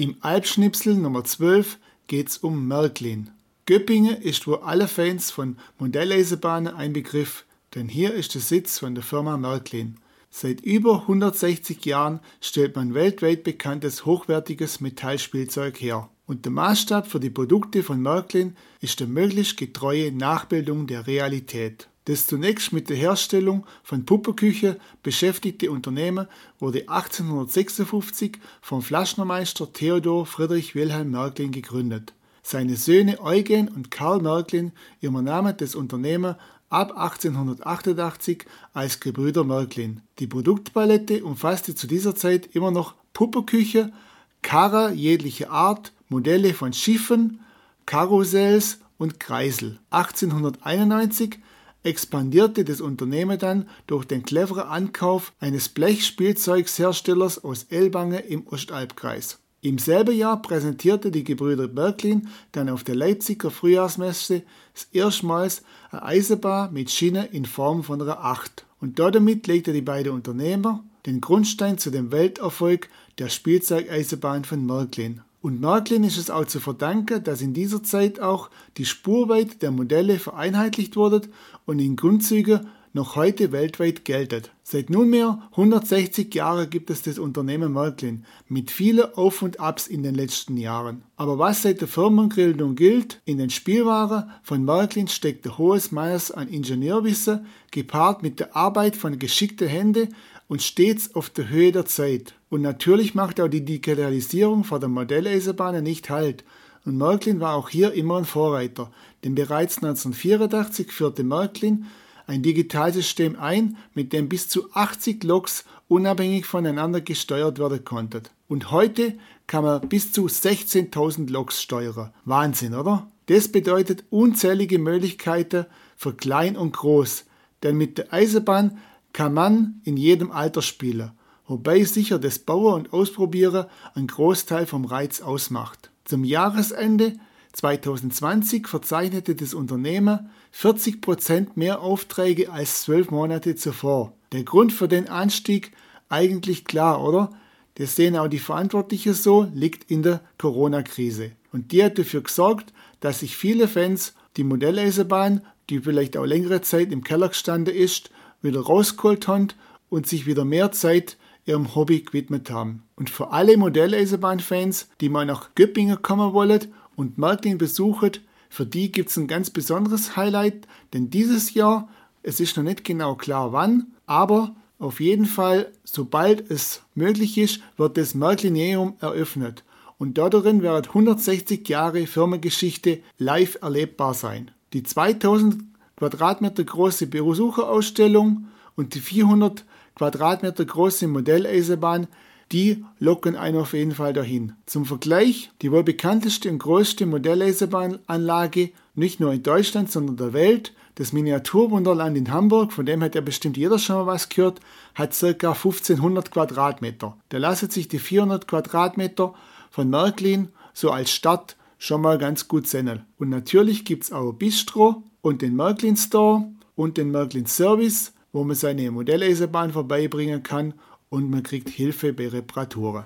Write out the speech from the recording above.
Im Alpschnipsel Nummer 12 geht's um Märklin. Göppingen ist wohl alle Fans von Modelleisenbahnen ein Begriff, denn hier ist der Sitz von der Firma Märklin. Seit über 160 Jahren stellt man weltweit bekanntes hochwertiges Metallspielzeug her. Und der Maßstab für die Produkte von Märklin ist die möglichst getreue Nachbildung der Realität. Das zunächst mit der Herstellung von Puppenküche beschäftigte Unternehmen wurde 1856 vom Flaschnermeister Theodor Friedrich Wilhelm Märklin gegründet. Seine Söhne Eugen und Karl Märklin übernahmen das Unternehmen ab 1888 als Gebrüder Märklin. Die Produktpalette umfasste zu dieser Zeit immer noch Puppenküche, Karre jeglicher Art, Modelle von Schiffen, Karussells und Kreisel. 1891 expandierte das Unternehmen dann durch den cleveren Ankauf eines Blechspielzeugsherstellers aus Elbange im Ostalbkreis. Im selben Jahr präsentierte die Gebrüder Berklin dann auf der Leipziger Frühjahrsmesse erstmals eine Eisenbahn mit Schiene in Form von einer Acht. Und damit legte die beiden Unternehmer den Grundstein zu dem Welterfolg der Spielzeugeisenbahn von Märklin. Und Märklin ist es auch zu verdanken, dass in dieser Zeit auch die Spurweite der Modelle vereinheitlicht wurde und in Grundzügen noch heute weltweit geltet. Seit nunmehr 160 Jahren gibt es das Unternehmen Märklin mit vielen Auf und Abs in den letzten Jahren. Aber was seit der Firmengründung gilt, in den Spielwaren von Märklin steckt ein hohes Maß an Ingenieurwissen, gepaart mit der Arbeit von geschickten Händen und stets auf der Höhe der Zeit. Und natürlich macht auch die Digitalisierung vor der Modelleisenbahn nicht Halt. Und Märklin war auch hier immer ein Vorreiter, denn bereits 1984 führte Märklin ein Digitalsystem ein, mit dem bis zu 80 Loks unabhängig voneinander gesteuert werden konnten. Und heute kann man bis zu 16.000 Loks steuern. Wahnsinn, oder? Das bedeutet unzählige Möglichkeiten für klein und groß, denn mit der Eisenbahn kann man in jedem Alter spielen, wobei sicher das Bauen und Ausprobieren einen Großteil vom Reiz ausmacht. Zum Jahresende 2020 verzeichnete das Unternehmen 40% mehr Aufträge als zwölf Monate zuvor. Der Grund für den Anstieg eigentlich klar, oder? Das sehen auch die Verantwortlichen so, liegt in der Corona-Krise. Und die hat dafür gesorgt, dass sich viele Fans die Modelleisenbahn, die vielleicht auch längere Zeit im Keller gestanden ist, wieder rausgeholt haben und sich wieder mehr Zeit ihrem Hobby gewidmet haben. Und für alle Modelleisenbahn-Fans, die mal nach Göppingen kommen wollen und Märklin besuchen, für die gibt es ein ganz besonderes Highlight, denn dieses Jahr, es ist noch nicht genau klar wann, aber auf jeden Fall, sobald es möglich ist, wird das Märklineum eröffnet. Und darin werden 160 Jahre Firmengeschichte live erlebbar sein. Die 2000 Quadratmeter große Besucherausstellung und die 400 Quadratmeter große Modelleisenbahn die locken einen auf jeden Fall dahin. Zum Vergleich, die wohl bekannteste und größte Modelleisenbahnanlage, nicht nur in Deutschland, sondern der Welt, das Miniaturwunderland in Hamburg, von dem hat ja bestimmt jeder schon mal was gehört, hat ca. 1500 Quadratmeter. Da lassen sich die 400 Quadratmeter von Märklin so als Stadt schon mal ganz gut sehen. Und natürlich gibt es auch Bistro und den Märklin Store und den Märklin Service, wo man seine Modelleisenbahn vorbeibringen kann und man kriegt Hilfe bei Reparaturen.